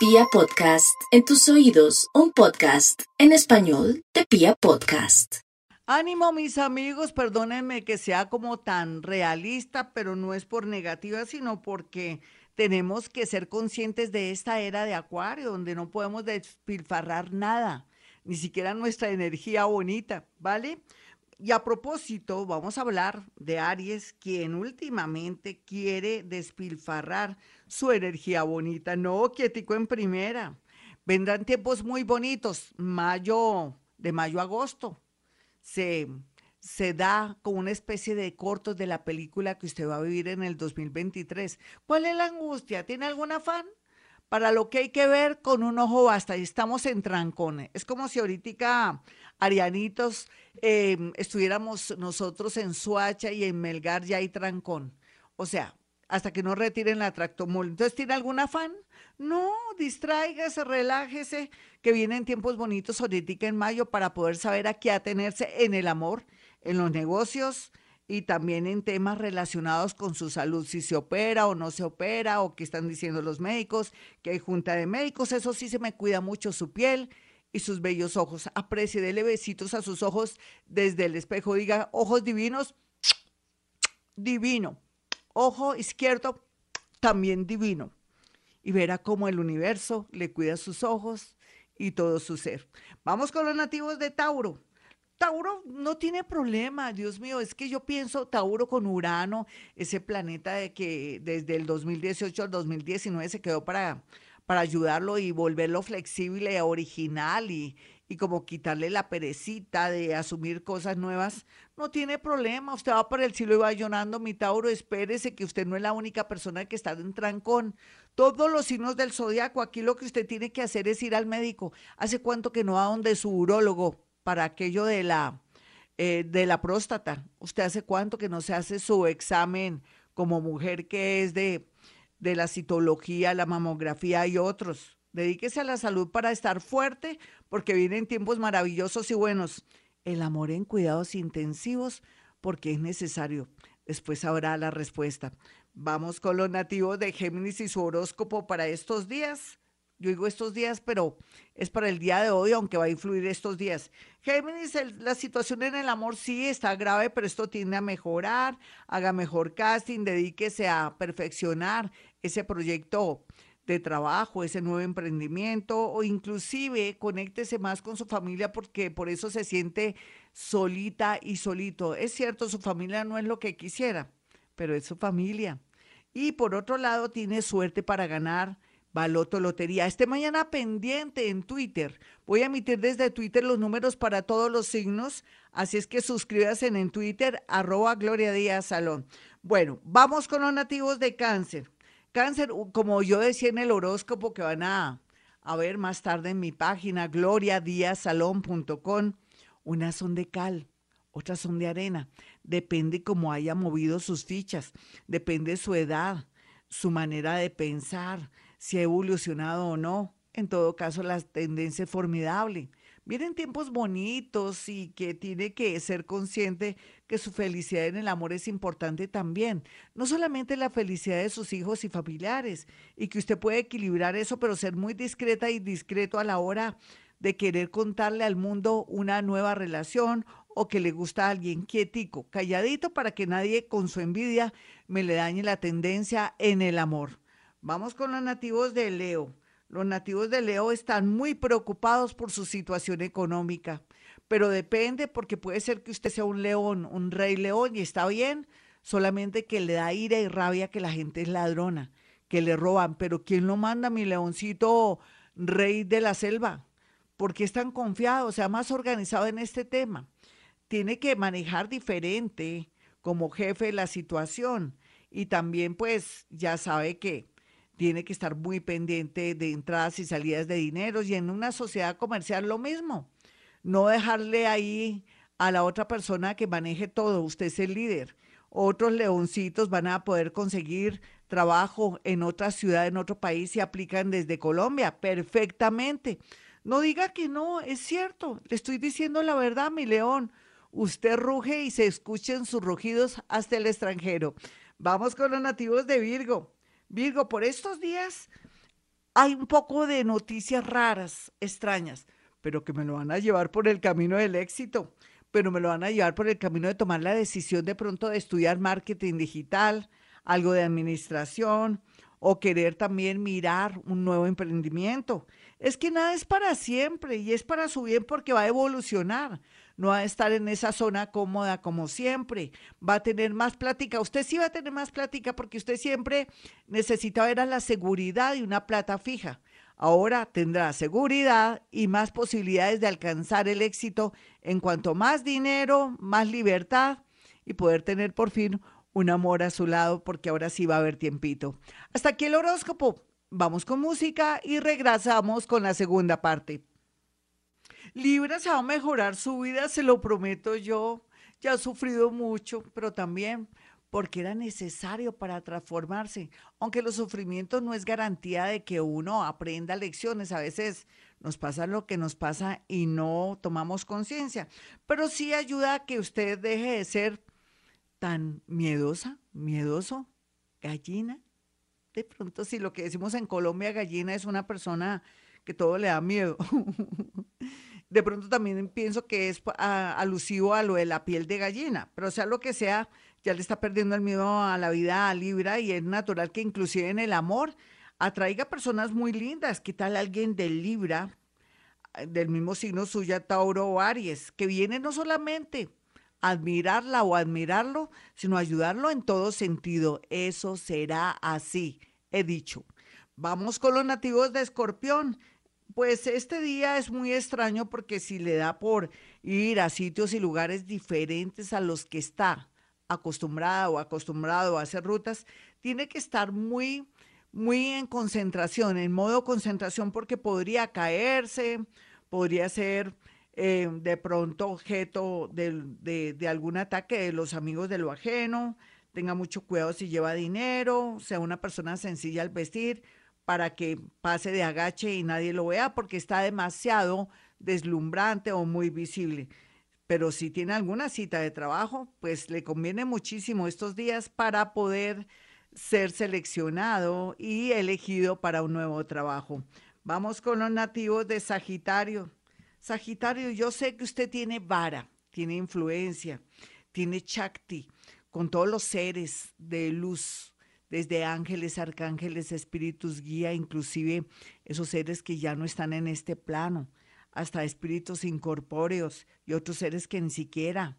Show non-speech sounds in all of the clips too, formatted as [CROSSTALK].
Pia Podcast, en tus oídos, un podcast en español de Pia Podcast. Ánimo mis amigos, perdónenme que sea como tan realista, pero no es por negativa, sino porque tenemos que ser conscientes de esta era de Acuario, donde no podemos despilfarrar nada, ni siquiera nuestra energía bonita, ¿vale? Y a propósito, vamos a hablar de Aries, quien últimamente quiere despilfarrar su energía bonita. No, quietico en primera. Vendrán tiempos muy bonitos, mayo, de mayo a agosto. Se, se da como una especie de cortos de la película que usted va a vivir en el 2023. ¿Cuál es la angustia? ¿Tiene algún afán? Para lo que hay que ver con un ojo basta y estamos en trancones. Es como si ahorita arianitos em, estuviéramos nosotros en Suacha y en Melgar ya hay trancón. O sea, hasta que no retiren la tractomul. Entonces, ¿tiene algún afán? No, distráigase, relájese, que vienen tiempos bonitos ahorita en mayo para poder saber a qué atenerse en el amor, en los negocios y también en temas relacionados con su salud, si se opera o no se opera, o qué están diciendo los médicos, que hay junta de médicos, eso sí se me cuida mucho su piel y sus bellos ojos. Aprecie, dele besitos a sus ojos desde el espejo. Diga, ojos divinos, divino. Ojo izquierdo, también divino. Y verá cómo el universo le cuida sus ojos y todo su ser. Vamos con los nativos de Tauro. Tauro no tiene problema, Dios mío, es que yo pienso Tauro con Urano, ese planeta de que desde el 2018 al 2019 se quedó para para ayudarlo y volverlo flexible, original y, y como quitarle la perecita de asumir cosas nuevas, no tiene problema. Usted va por el cielo y va llorando, mi Tauro, espérese que usted no es la única persona que está en trancón. Todos los signos del zodiaco, aquí lo que usted tiene que hacer es ir al médico. ¿Hace cuánto que no va donde su urólogo para aquello de la, eh, de la próstata? ¿Usted hace cuánto que no se hace su examen como mujer que es de de la citología, la mamografía y otros. Dedíquese a la salud para estar fuerte, porque vienen tiempos maravillosos y buenos. El amor en cuidados intensivos, porque es necesario. Después habrá la respuesta. Vamos con los nativos de Géminis y su horóscopo para estos días. Yo digo estos días, pero es para el día de hoy, aunque va a influir estos días. Géminis, la situación en el amor sí está grave, pero esto tiende a mejorar. Haga mejor casting, dedíquese a perfeccionar ese proyecto de trabajo, ese nuevo emprendimiento o inclusive conéctese más con su familia porque por eso se siente solita y solito. Es cierto, su familia no es lo que quisiera, pero es su familia. Y por otro lado, tiene suerte para ganar Baloto Lotería. Este mañana pendiente en Twitter. Voy a emitir desde Twitter los números para todos los signos, así es que suscríbase en Twitter, arroba Gloria Díaz Salón. Bueno, vamos con los nativos de cáncer. Cáncer, como yo decía en el horóscopo que van a, a ver más tarde en mi página, gloriadiazalón.com, unas son de cal, otras son de arena. Depende cómo haya movido sus fichas, depende su edad, su manera de pensar, si ha evolucionado o no. En todo caso, la tendencia es formidable. Vienen tiempos bonitos y que tiene que ser consciente que su felicidad en el amor es importante también. No solamente la felicidad de sus hijos y familiares, y que usted puede equilibrar eso, pero ser muy discreta y discreto a la hora de querer contarle al mundo una nueva relación o que le gusta a alguien quietico, calladito para que nadie con su envidia me le dañe la tendencia en el amor. Vamos con los nativos de Leo. Los nativos de Leo están muy preocupados por su situación económica, pero depende porque puede ser que usted sea un león, un rey león y está bien, solamente que le da ira y rabia que la gente es ladrona, que le roban, pero ¿quién lo manda, mi leoncito rey de la selva? ¿Por qué es tan confiado, sea más organizado en este tema? Tiene que manejar diferente como jefe la situación y también pues ya sabe que tiene que estar muy pendiente de entradas y salidas de dinero y en una sociedad comercial lo mismo. No dejarle ahí a la otra persona que maneje todo, usted es el líder. Otros leoncitos van a poder conseguir trabajo en otra ciudad, en otro país y aplican desde Colombia perfectamente. No diga que no, es cierto, le estoy diciendo la verdad, mi león. Usted ruge y se escuchen sus rugidos hasta el extranjero. Vamos con los nativos de Virgo. Virgo, por estos días hay un poco de noticias raras, extrañas, pero que me lo van a llevar por el camino del éxito, pero me lo van a llevar por el camino de tomar la decisión de pronto de estudiar marketing digital, algo de administración o querer también mirar un nuevo emprendimiento. Es que nada es para siempre y es para su bien porque va a evolucionar. No va a estar en esa zona cómoda como siempre. Va a tener más plática. Usted sí va a tener más plática porque usted siempre necesita ver a la seguridad y una plata fija. Ahora tendrá seguridad y más posibilidades de alcanzar el éxito en cuanto más dinero, más libertad y poder tener por fin un amor a su lado porque ahora sí va a haber tiempito. Hasta aquí el horóscopo. Vamos con música y regresamos con la segunda parte. Libra se va a mejorar su vida, se lo prometo yo. Ya ha sufrido mucho, pero también porque era necesario para transformarse. Aunque los sufrimientos no es garantía de que uno aprenda lecciones, a veces nos pasa lo que nos pasa y no tomamos conciencia, pero sí ayuda a que usted deje de ser tan miedosa, miedoso, gallina. De pronto, si lo que decimos en Colombia, gallina es una persona que todo le da miedo. [LAUGHS] de pronto también pienso que es alusivo a lo de la piel de gallina, pero sea lo que sea, ya le está perdiendo el miedo a la vida a Libra y es natural que inclusive en el amor atraiga personas muy lindas. ¿Qué tal alguien de Libra, del mismo signo suya, Tauro o Aries, que viene no solamente a admirarla o admirarlo, sino ayudarlo en todo sentido? Eso será así, he dicho. Vamos con los nativos de Escorpión. Pues este día es muy extraño porque si le da por ir a sitios y lugares diferentes a los que está acostumbrada o acostumbrado a hacer rutas, tiene que estar muy, muy en concentración, en modo concentración, porque podría caerse, podría ser eh, de pronto objeto de, de algún ataque de los amigos de lo ajeno. Tenga mucho cuidado si lleva dinero, sea una persona sencilla al vestir para que pase de agache y nadie lo vea porque está demasiado deslumbrante o muy visible. Pero si tiene alguna cita de trabajo, pues le conviene muchísimo estos días para poder ser seleccionado y elegido para un nuevo trabajo. Vamos con los nativos de Sagitario. Sagitario, yo sé que usted tiene vara, tiene influencia, tiene chakti con todos los seres de luz desde ángeles, arcángeles, espíritus guía, inclusive esos seres que ya no están en este plano, hasta espíritus incorpóreos y otros seres que ni siquiera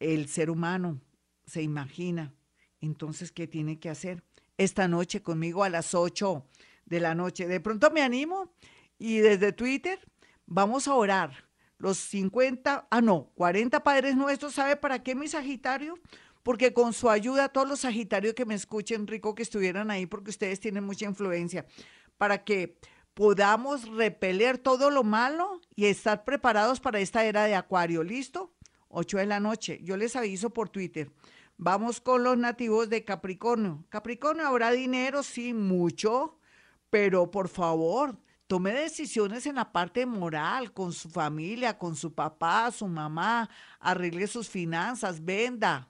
el ser humano se imagina. Entonces, ¿qué tiene que hacer? Esta noche conmigo a las 8 de la noche. De pronto me animo y desde Twitter vamos a orar. Los 50, ah no, 40 padres nuestros, ¿sabe para qué mi Sagitario? Porque con su ayuda, todos los Sagitarios que me escuchen, rico que estuvieran ahí, porque ustedes tienen mucha influencia, para que podamos repeler todo lo malo y estar preparados para esta era de Acuario. ¿Listo? 8 de la noche. Yo les aviso por Twitter. Vamos con los nativos de Capricornio. Capricornio, habrá dinero, sí, mucho, pero por favor, tome decisiones en la parte moral, con su familia, con su papá, su mamá, arregle sus finanzas, venda,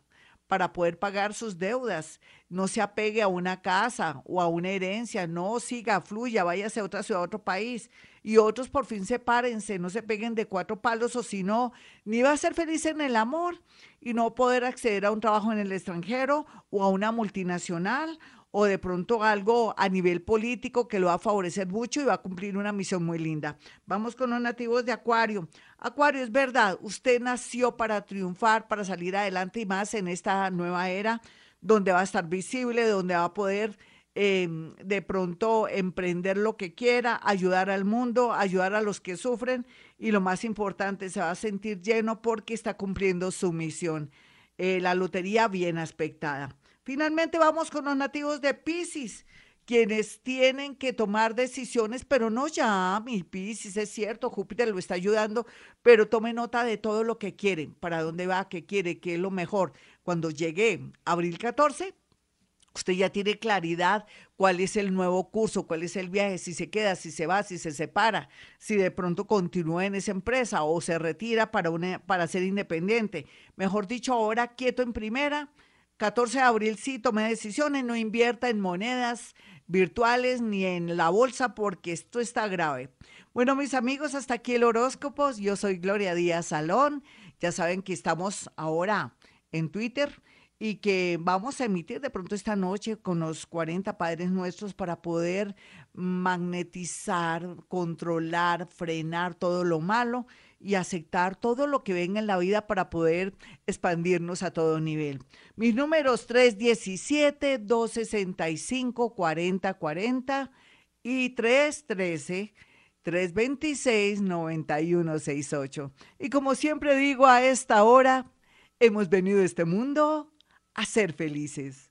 para poder pagar sus deudas. No se apegue a una casa o a una herencia, no siga, fluya, váyase a otra ciudad, a otro país. Y otros por fin sepárense, no se peguen de cuatro palos o si no, ni va a ser feliz en el amor y no poder acceder a un trabajo en el extranjero o a una multinacional o de pronto algo a nivel político que lo va a favorecer mucho y va a cumplir una misión muy linda. Vamos con los nativos de Acuario. Acuario, es verdad, usted nació para triunfar, para salir adelante y más en esta nueva era donde va a estar visible, donde va a poder em, de pronto emprender lo que quiera, ayudar al mundo, ayudar a los que sufren y lo más importante, se va a sentir lleno porque está cumpliendo su misión. Eh, la lotería bien aspectada. Finalmente vamos con los nativos de Pisces, quienes tienen que tomar decisiones, pero no ya, mi Pisces, es cierto, Júpiter lo está ayudando, pero tome nota de todo lo que quieren, para dónde va, qué quiere, qué es lo mejor. Cuando llegue abril 14, usted ya tiene claridad cuál es el nuevo curso, cuál es el viaje, si se queda, si se va, si se separa, si de pronto continúa en esa empresa o se retira para, una, para ser independiente. Mejor dicho, ahora quieto en primera 14 de abril sí tomé decisiones, no invierta en monedas virtuales ni en la bolsa porque esto está grave. Bueno, mis amigos, hasta aquí el horóscopo. Yo soy Gloria Díaz Salón. Ya saben que estamos ahora en Twitter y que vamos a emitir de pronto esta noche con los 40 Padres Nuestros para poder magnetizar, controlar, frenar todo lo malo y aceptar todo lo que venga en la vida para poder expandirnos a todo nivel. Mis números 317, 265, 4040 y 313. 326-9168. Y como siempre digo a esta hora, hemos venido a este mundo a ser felices.